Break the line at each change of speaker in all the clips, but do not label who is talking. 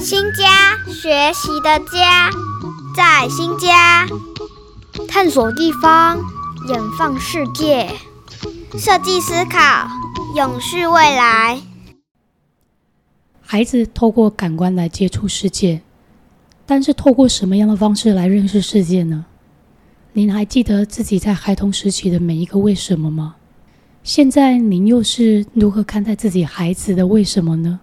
新家学习的家，在新家
探索地方，远放世界，
设计思考，永续未来。
孩子透过感官来接触世界，但是透过什么样的方式来认识世界呢？您还记得自己在孩童时期的每一个为什么吗？现在您又是如何看待自己孩子的为什么呢？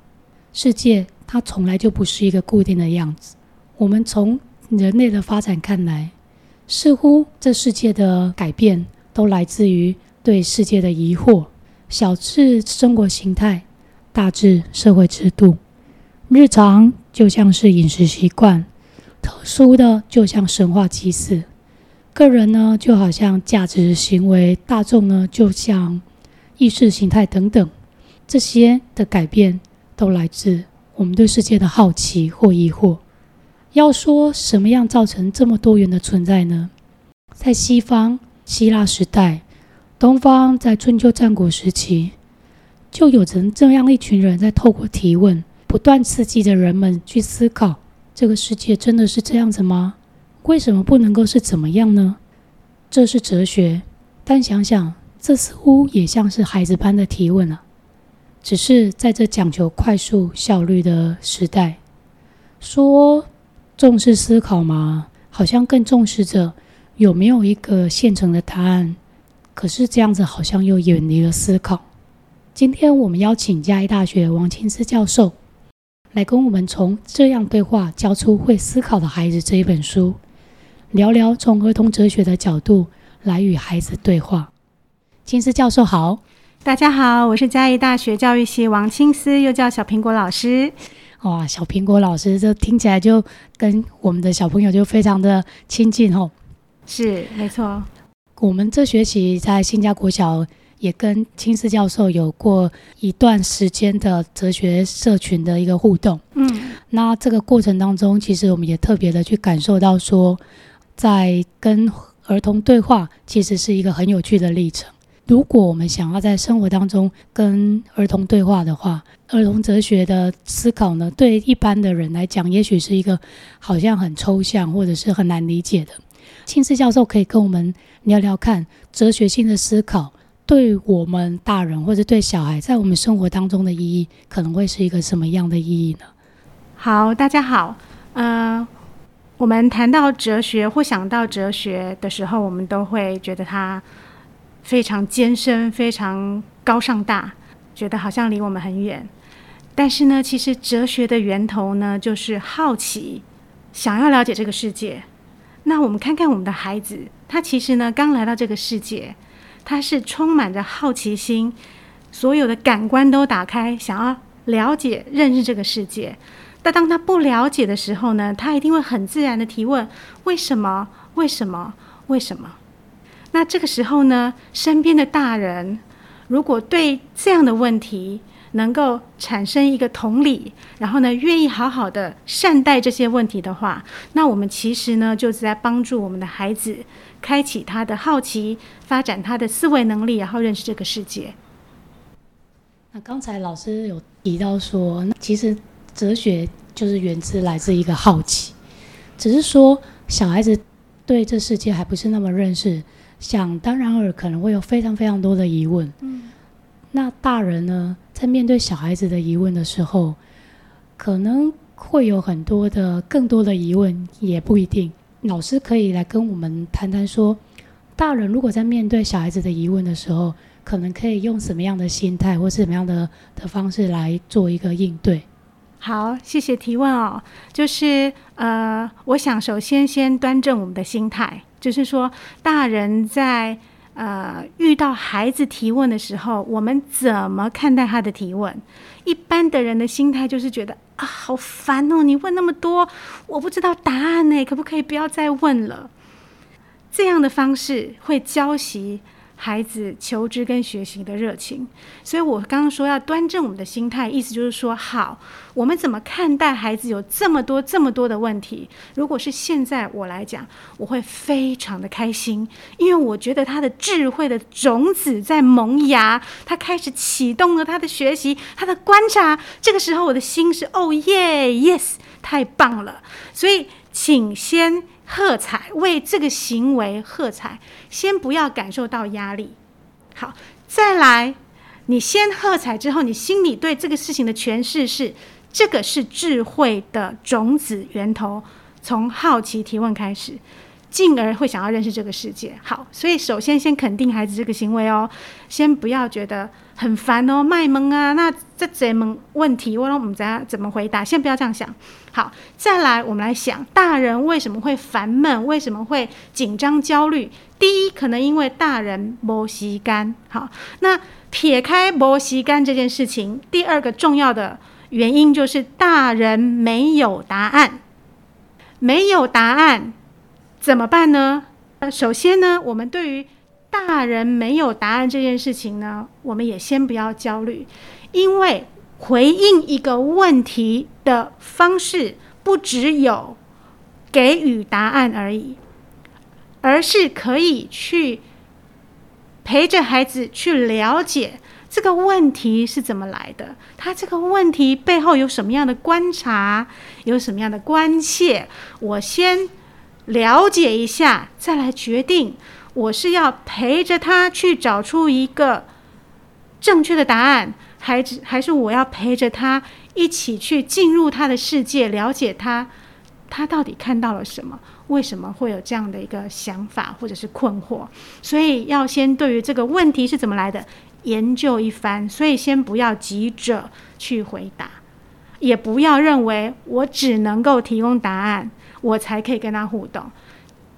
世界它从来就不是一个固定的样子。我们从人类的发展看来，似乎这世界的改变都来自于对世界的疑惑。小至生活形态，大至社会制度，日常就像是饮食习惯，特殊的就像神话祭祀，个人呢就好像价值行为，大众呢就像意识形态等等，这些的改变都来自我们对世界的好奇或疑惑。要说什么样造成这么多元的存在呢？在西方希腊时代，东方在春秋战国时期，就有着这样一群人在透过提问，不断刺激着人们去思考：这个世界真的是这样子吗？为什么不能够是怎么样呢？这是哲学，但想想。这似乎也像是孩子般的提问啊，只是在这讲求快速效率的时代，说重视思考吗？好像更重视着有没有一个现成的答案。可是这样子好像又远离了思考。今天我们邀请嘉义大学王清思教授来跟我们从《这样对话教出会思考的孩子》这一本书，聊聊从儿童哲学的角度来与孩子对话。青思教授好，
大家好，我是嘉义大学教育系王青思，又叫小苹果老师。
哇，小苹果老师，这听起来就跟我们的小朋友就非常的亲近哦。
是，没错。
我们这学期在新加国小也跟青思教授有过一段时间的哲学社群的一个互动。嗯，那这个过程当中，其实我们也特别的去感受到说，在跟儿童对话，其实是一个很有趣的历程。如果我们想要在生活当中跟儿童对话的话，儿童哲学的思考呢，对一般的人来讲，也许是一个好像很抽象或者是很难理解的。青思教授可以跟我们聊聊看，哲学性的思考对我们大人或者对小孩在我们生活当中的意义，可能会是一个什么样的意义呢？
好，大家好，呃，我们谈到哲学或想到哲学的时候，我们都会觉得它。非常艰深，非常高尚大，觉得好像离我们很远。但是呢，其实哲学的源头呢，就是好奇，想要了解这个世界。那我们看看我们的孩子，他其实呢刚来到这个世界，他是充满着好奇心，所有的感官都打开，想要了解、认识这个世界。但当他不了解的时候呢，他一定会很自然的提问：为什么？为什么？为什么？那这个时候呢，身边的大人如果对这样的问题能够产生一个同理，然后呢，愿意好好的善待这些问题的话，那我们其实呢，就是在帮助我们的孩子开启他的好奇，发展他的思维能力，然后认识这个世界。
那刚才老师有提到说，其实哲学就是源自来自一个好奇，只是说小孩子对这世界还不是那么认识。想当然尔可能会有非常非常多的疑问。嗯，那大人呢，在面对小孩子的疑问的时候，可能会有很多的更多的疑问，也不一定。老师可以来跟我们谈谈说，大人如果在面对小孩子的疑问的时候，可能可以用什么样的心态或是什么样的的方式来做一个应对。
好，谢谢提问哦。就是呃，我想首先先端正我们的心态。就是说，大人在呃遇到孩子提问的时候，我们怎么看待他的提问？一般的人的心态就是觉得啊，好烦哦！你问那么多，我不知道答案呢，可不可以不要再问了？这样的方式会教习。孩子求知跟学习的热情，所以我刚刚说要端正我们的心态，意思就是说，好，我们怎么看待孩子有这么多这么多的问题？如果是现在我来讲，我会非常的开心，因为我觉得他的智慧的种子在萌芽，他开始启动了他的学习，他的观察。这个时候，我的心是哦耶，yes，太棒了。所以，请先喝彩，为这个行为喝彩，先不要感受到压力。好，再来，你先喝彩之后，你心里对这个事情的诠释是：这个是智慧的种子源头，从好奇提问开始。进而会想要认识这个世界。好，所以首先先肯定孩子这个行为哦，先不要觉得很烦哦，卖萌啊，那这怎么问题，我让我们怎样怎么回答？先不要这样想。好，再来我们来想，大人为什么会烦闷？为什么会紧张焦虑？第一，可能因为大人磨吸干。好，那撇开磨吸干这件事情，第二个重要的原因就是大人没有答案，没有答案。怎么办呢？呃，首先呢，我们对于大人没有答案这件事情呢，我们也先不要焦虑，因为回应一个问题的方式不只有给予答案而已，而是可以去陪着孩子去了解这个问题是怎么来的，他这个问题背后有什么样的观察，有什么样的关切，我先。了解一下，再来决定，我是要陪着他去找出一个正确的答案，还是还是我要陪着他一起去进入他的世界，了解他，他到底看到了什么？为什么会有这样的一个想法或者是困惑？所以要先对于这个问题是怎么来的研究一番，所以先不要急着去回答，也不要认为我只能够提供答案。我才可以跟他互动，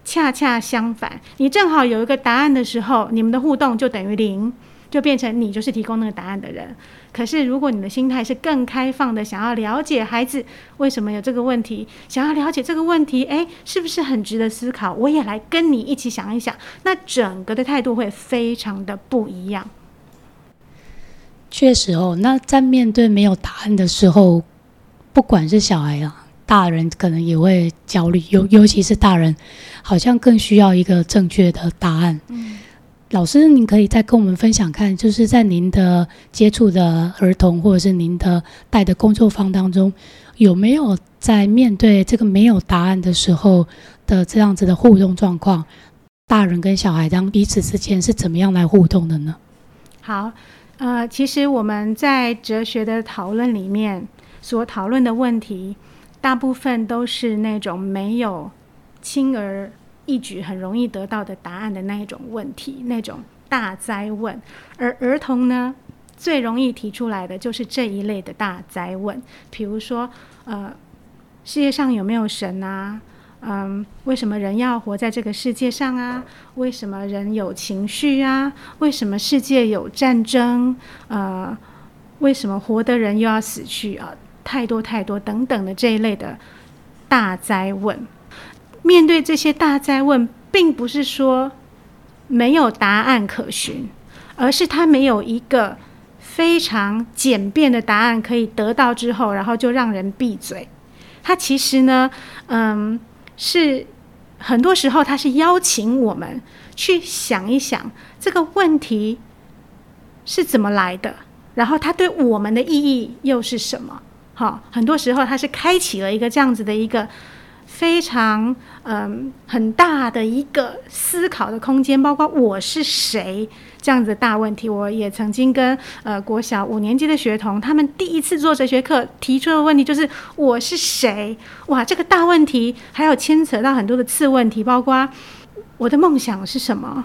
恰恰相反，你正好有一个答案的时候，你们的互动就等于零，就变成你就是提供那个答案的人。可是如果你的心态是更开放的，想要了解孩子为什么有这个问题，想要了解这个问题，诶，是不是很值得思考？我也来跟你一起想一想，那整个的态度会非常的不一样。
确实哦，那在面对没有答案的时候，不管是小孩啊。大人可能也会焦虑，尤尤其是大人，好像更需要一个正确的答案。嗯，老师，您可以再跟我们分享看，就是在您的接触的儿童，或者是您的带的工作坊当中，有没有在面对这个没有答案的时候的这样子的互动状况？大人跟小孩当彼此之间是怎么样来互动的呢？
好，呃，其实我们在哲学的讨论里面所讨论的问题。大部分都是那种没有轻而易举、很容易得到的答案的那一种问题，那种大灾问。而儿童呢，最容易提出来的就是这一类的大灾问，比如说，呃，世界上有没有神啊？嗯，为什么人要活在这个世界上啊？为什么人有情绪啊？为什么世界有战争？呃，为什么活的人又要死去啊？太多太多等等的这一类的大灾问，面对这些大灾问，并不是说没有答案可循，而是他没有一个非常简便的答案可以得到之后，然后就让人闭嘴。他其实呢，嗯，是很多时候他是邀请我们去想一想这个问题是怎么来的，然后它对我们的意义又是什么。好，很多时候它是开启了一个这样子的一个非常嗯很大的一个思考的空间，包括我是谁这样子的大问题。我也曾经跟呃国小五年级的学童，他们第一次做哲学课提出的问题就是我是谁？哇，这个大问题还有牵扯到很多的次问题，包括我的梦想是什么？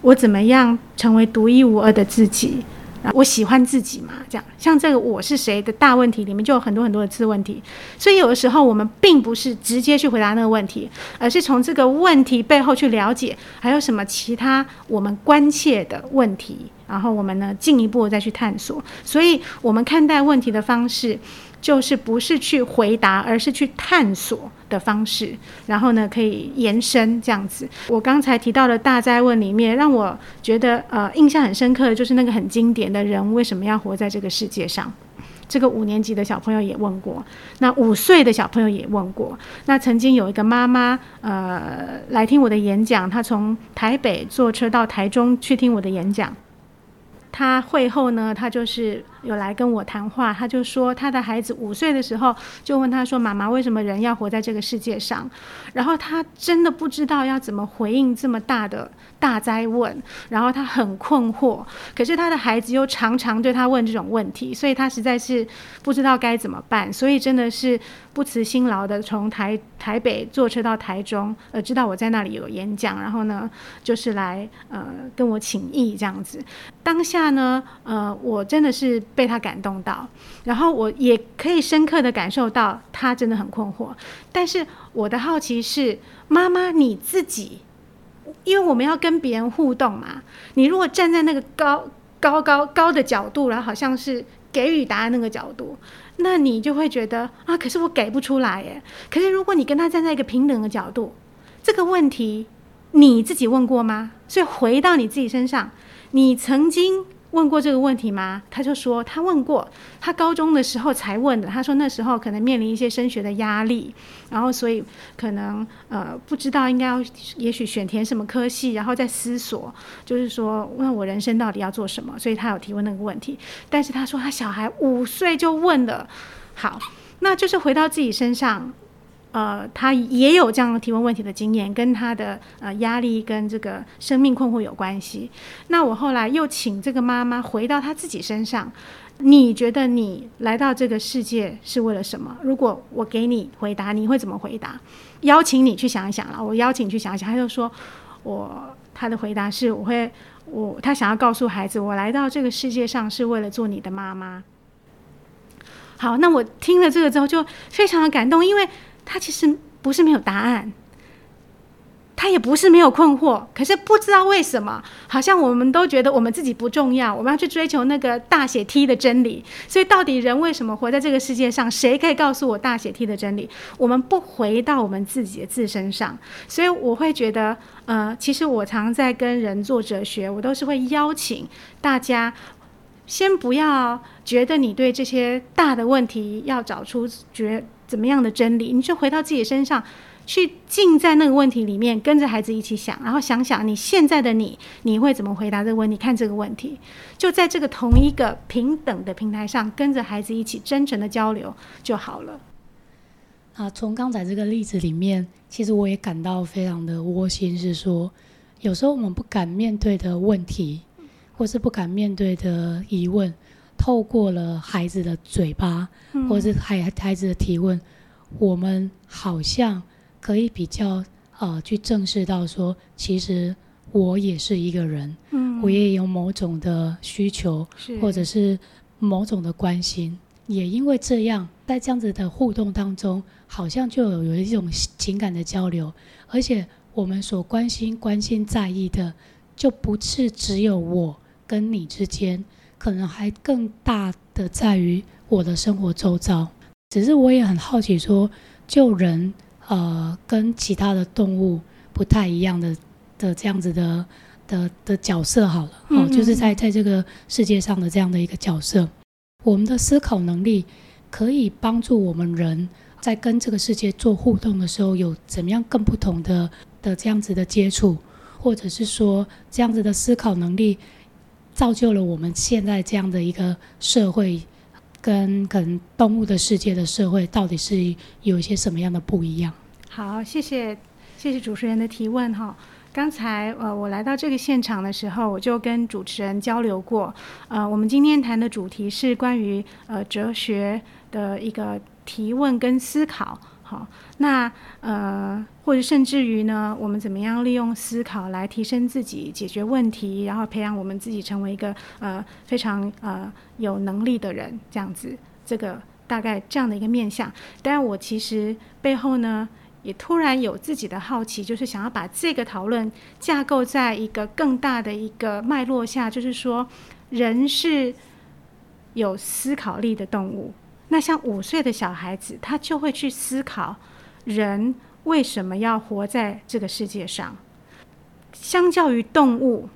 我怎么样成为独一无二的自己？我喜欢自己嘛？这样像这个我是谁的大问题里面就有很多很多的次问题，所以有的时候我们并不是直接去回答那个问题，而是从这个问题背后去了解还有什么其他我们关切的问题，然后我们呢进一步再去探索。所以我们看待问题的方式。就是不是去回答，而是去探索的方式，然后呢，可以延伸这样子。我刚才提到的大灾问里面，让我觉得呃印象很深刻的就是那个很经典的人为什么要活在这个世界上？这个五年级的小朋友也问过，那五岁的小朋友也问过。那曾经有一个妈妈呃来听我的演讲，她从台北坐车到台中去听我的演讲。她会后呢，她就是。有来跟我谈话，他就说他的孩子五岁的时候就问他说：“妈妈，为什么人要活在这个世界上？”然后他真的不知道要怎么回应这么大的大灾问，然后他很困惑。可是他的孩子又常常对他问这种问题，所以他实在是不知道该怎么办。所以真的是不辞辛劳的从台台北坐车到台中，呃，知道我在那里有演讲，然后呢，就是来呃跟我请益这样子。当下呢，呃，我真的是被他感动到，然后我也可以深刻的感受到他真的很困惑。但是我的好奇是，妈妈你自己，因为我们要跟别人互动嘛，你如果站在那个高高高高的角度，然后好像是给予答案那个角度，那你就会觉得啊，可是我给不出来耶。可是如果你跟他站在一个平等的角度，这个问题你自己问过吗？所以回到你自己身上。你曾经问过这个问题吗？他就说他问过，他高中的时候才问的。他说那时候可能面临一些升学的压力，然后所以可能呃不知道应该要，也许选填什么科系，然后再思索，就是说问我人生到底要做什么。所以他有提问那个问题，但是他说他小孩五岁就问了。好，那就是回到自己身上。呃，他也有这样提问问题的经验，跟他的呃压力跟这个生命困惑有关系。那我后来又请这个妈妈回到她自己身上，你觉得你来到这个世界是为了什么？如果我给你回答，你会怎么回答？邀请你去想一想了。我邀请你去想一想，他就说，我他的回答是，我会我他想要告诉孩子，我来到这个世界上是为了做你的妈妈。好，那我听了这个之后就非常的感动，因为。他其实不是没有答案，他也不是没有困惑，可是不知道为什么，好像我们都觉得我们自己不重要，我们要去追求那个大写 T 的真理。所以，到底人为什么活在这个世界上？谁可以告诉我大写 T 的真理？我们不回到我们自己的自身上，所以我会觉得，呃，其实我常在跟人做哲学，我都是会邀请大家，先不要觉得你对这些大的问题要找出绝。怎么样的真理？你就回到自己身上，去浸在那个问题里面，跟着孩子一起想，然后想想你现在的你，你会怎么回答这个问题？看这个问题，就在这个同一个平等的平台上，跟着孩子一起真诚的交流就好了。
啊，从刚才这个例子里面，其实我也感到非常的窝心，是说，有时候我们不敢面对的问题，或是不敢面对的疑问。透过了孩子的嘴巴，或者是孩孩子的提问，我们好像可以比较呃去正视到说，其实我也是一个人，我也有某种的需求，或者是某种的关心。也因为这样，在这样子的互动当中，好像就有有一种情感的交流，而且我们所关心、关心、在意的，就不是只有我跟你之间。可能还更大的在于我的生活周遭，只是我也很好奇，说就人呃跟其他的动物不太一样的的这样子的的的角色好了，哦，就是在在这个世界上的这样的一个角色，我们的思考能力可以帮助我们人在跟这个世界做互动的时候，有怎么样更不同的的这样子的接触，或者是说这样子的思考能力。造就了我们现在这样的一个社会，跟可能动物的世界的社会，到底是有一些什么样的不一样？
好，谢谢谢谢主持人的提问哈。刚才呃，我来到这个现场的时候，我就跟主持人交流过。呃，我们今天谈的主题是关于呃哲学的一个提问跟思考。好，那呃，或者甚至于呢，我们怎么样利用思考来提升自己、解决问题，然后培养我们自己成为一个呃非常呃有能力的人，这样子，这个大概这样的一个面向。但我其实背后呢，也突然有自己的好奇，就是想要把这个讨论架构在一个更大的一个脉络下，就是说，人是有思考力的动物。那像五岁的小孩子，他就会去思考，人为什么要活在这个世界上？相较于动物，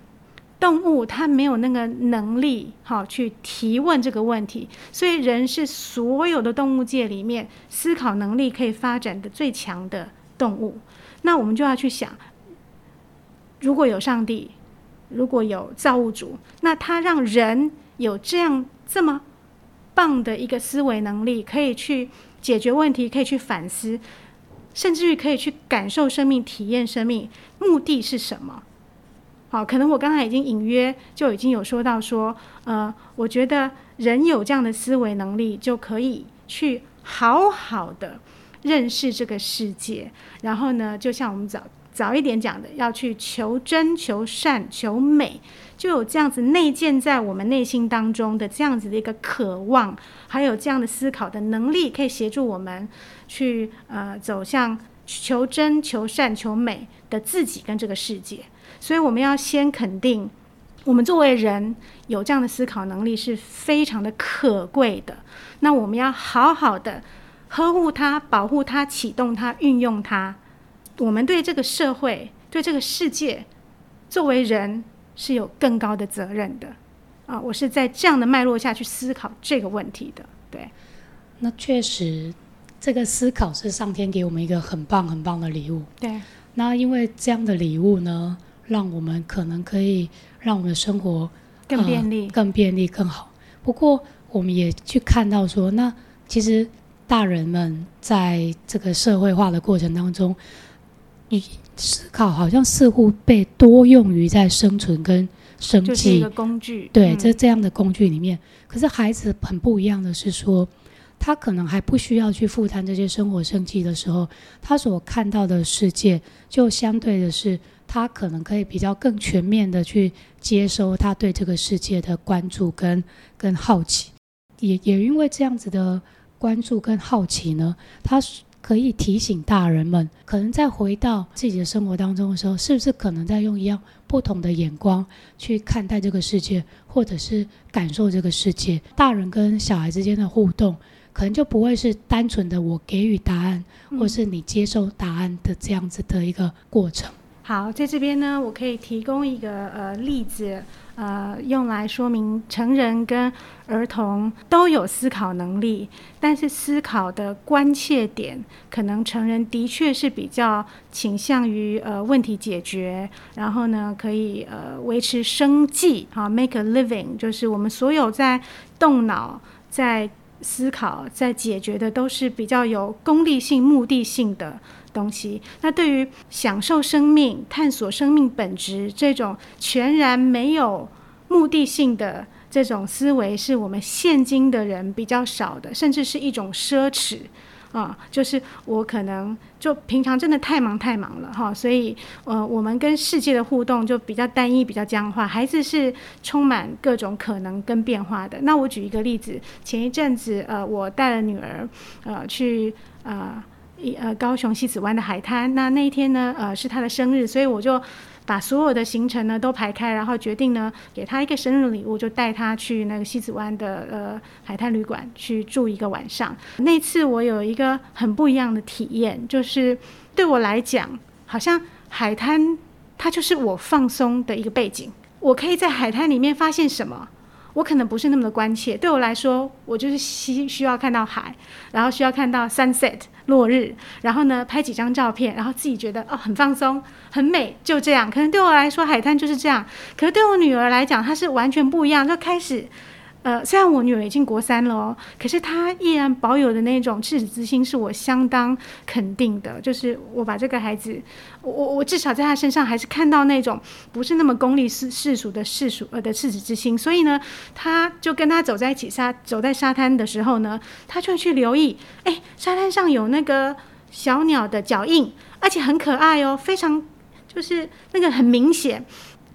动物它没有那个能力，好去提问这个问题。所以人是所有的动物界里面思考能力可以发展的最强的动物。那我们就要去想，如果有上帝，如果有造物主，那他让人有这样这么。棒的一个思维能力，可以去解决问题，可以去反思，甚至于可以去感受生命、体验生命。目的是什么？好，可能我刚才已经隐约就已经有说到说，呃，我觉得人有这样的思维能力，就可以去好好的认识这个世界。然后呢，就像我们早早一点讲的，要去求真、求善、求美，就有这样子内建在我们内心当中的这样子的一个渴望，还有这样的思考的能力，可以协助我们去呃走向求真、求善、求美的自己跟这个世界。所以我们要先肯定，我们作为人有这样的思考能力是非常的可贵的。那我们要好好的呵护它、保护它、启动它、运用它。我们对这个社会、对这个世界，作为人是有更高的责任的。啊，我是在这样的脉络下去思考这个问题的。对，
那确实，这个思考是上天给我们一个很棒很棒的礼物。
对，
那因为这样的礼物呢？让我们可能可以让我们的生活
更便利、
更便利、更好。不过，我们也去看到说，那其实大人们在这个社会化的过程当中，你思考好像似乎被多用于在生存跟生计，
就是一个工具。
对，在这样的工具里面，可是孩子很不一样的是说，他可能还不需要去负担这些生活生计的时候，他所看到的世界就相对的是。他可能可以比较更全面的去接收他对这个世界的关注跟跟好奇，也也因为这样子的关注跟好奇呢，他可以提醒大人们，可能在回到自己的生活当中的时候，是不是可能在用一样不同的眼光去看待这个世界，或者是感受这个世界？大人跟小孩之间的互动，可能就不会是单纯的我给予答案，或是你接受答案的这样子的一个过程。
好，在这边呢，我可以提供一个呃例子，呃，用来说明成人跟儿童都有思考能力，但是思考的关切点，可能成人的确是比较倾向于呃问题解决，然后呢，可以呃维持生计，啊，make a living，就是我们所有在动脑在思考在解决的，都是比较有功利性、目的性的。东西，那对于享受生命、探索生命本质这种全然没有目的性的这种思维，是我们现今的人比较少的，甚至是一种奢侈啊。就是我可能就平常真的太忙太忙了哈，所以呃，我们跟世界的互动就比较单一、比较僵化。孩子是充满各种可能跟变化的。那我举一个例子，前一阵子呃，我带了女儿呃去呃。呃，高雄西子湾的海滩。那那一天呢，呃，是他的生日，所以我就把所有的行程呢都排开，然后决定呢给他一个生日礼物，就带他去那个西子湾的呃海滩旅馆去住一个晚上。那次我有一个很不一样的体验，就是对我来讲，好像海滩它就是我放松的一个背景。我可以在海滩里面发现什么？我可能不是那么的关切。对我来说，我就是需需要看到海，然后需要看到 sunset。落日，然后呢，拍几张照片，然后自己觉得哦很放松，很美，就这样。可能对我来说，海滩就是这样。可是对我女儿来讲，她是完全不一样。就开始，呃，虽然我女儿已经国三了哦，可是她依然保有的那种赤子之心，是我相当肯定的。就是我把这个孩子，我我至少在她身上还是看到那种不是那么功利世世俗的世俗呃的赤子之心。所以呢，她就跟他走在一起沙走在沙滩的时候呢，他就会去留意，哎，沙滩上有那个小鸟的脚印，而且很可爱哦，非常就是那个很明显。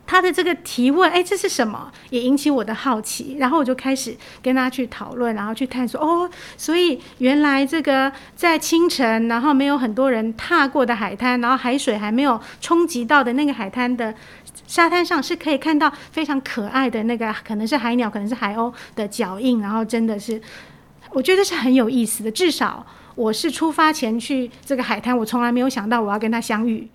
他的这个提问，哎，这是什么？也引起我的好奇，然后我就开始跟他去讨论，然后去探索。哦，所以原来这个在清晨，然后没有很多人踏过的海滩，然后海水还没有冲击到的那个海滩的沙滩上，是可以看到非常可爱的那个，可能是海鸟，可能是海鸥的脚印。然后真的是，我觉得是很有意思的。至少我是出发前去这个海滩，我从来没有想到我要跟他相遇。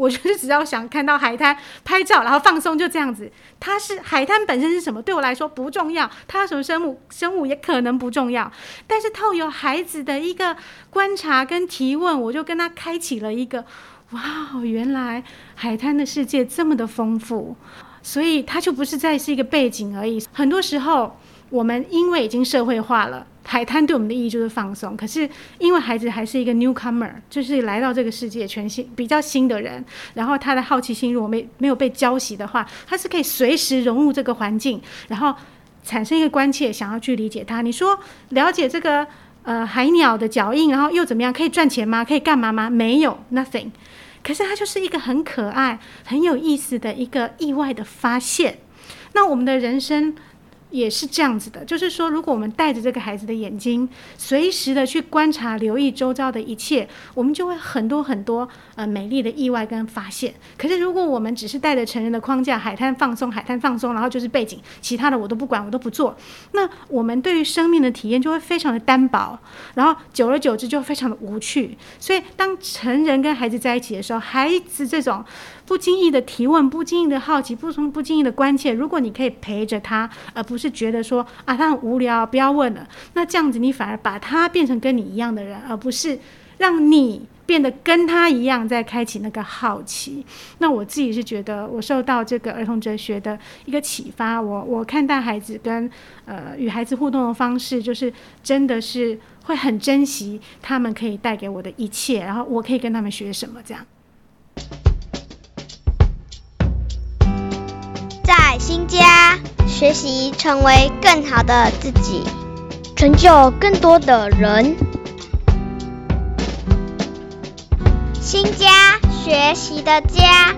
我就是只要想看到海滩拍照，然后放松，就这样子。它是海滩本身是什么，对我来说不重要。它什么生物，生物也可能不重要。但是透由孩子的一个观察跟提问，我就跟他开启了一个，哇，原来海滩的世界这么的丰富。所以它就不是再是一个背景而已。很多时候，我们因为已经社会化了，海滩对我们的意义就是放松。可是因为孩子还是一个 newcomer，就是来到这个世界全新比较新的人，然后他的好奇心如果没没有被浇熄的话，他是可以随时融入这个环境，然后产生一个关切，想要去理解他。你说了解这个呃海鸟的脚印，然后又怎么样？可以赚钱吗？可以干嘛吗？没有，nothing。可是它就是一个很可爱、很有意思的一个意外的发现。那我们的人生。也是这样子的，就是说，如果我们带着这个孩子的眼睛，随时的去观察、留意周遭的一切，我们就会很多很多呃美丽的意外跟发现。可是，如果我们只是带着成人的框架，海滩放松，海滩放松，然后就是背景，其他的我都不管，我都不做，那我们对于生命的体验就会非常的单薄，然后久而久之就非常的无趣。所以，当成人跟孩子在一起的时候，孩子这种。不经意的提问，不经意的好奇，不从不经意的关切。如果你可以陪着他，而不是觉得说啊他很无聊，不要问了。那这样子，你反而把他变成跟你一样的人，而不是让你变得跟他一样，在开启那个好奇。那我自己是觉得，我受到这个儿童哲学的一个启发。我我看待孩子跟呃与孩子互动的方式，就是真的是会很珍惜他们可以带给我的一切，然后我可以跟他们学什么这样。
在新家学习，成为更好的自己，
成就更多的人。
新家学习的家。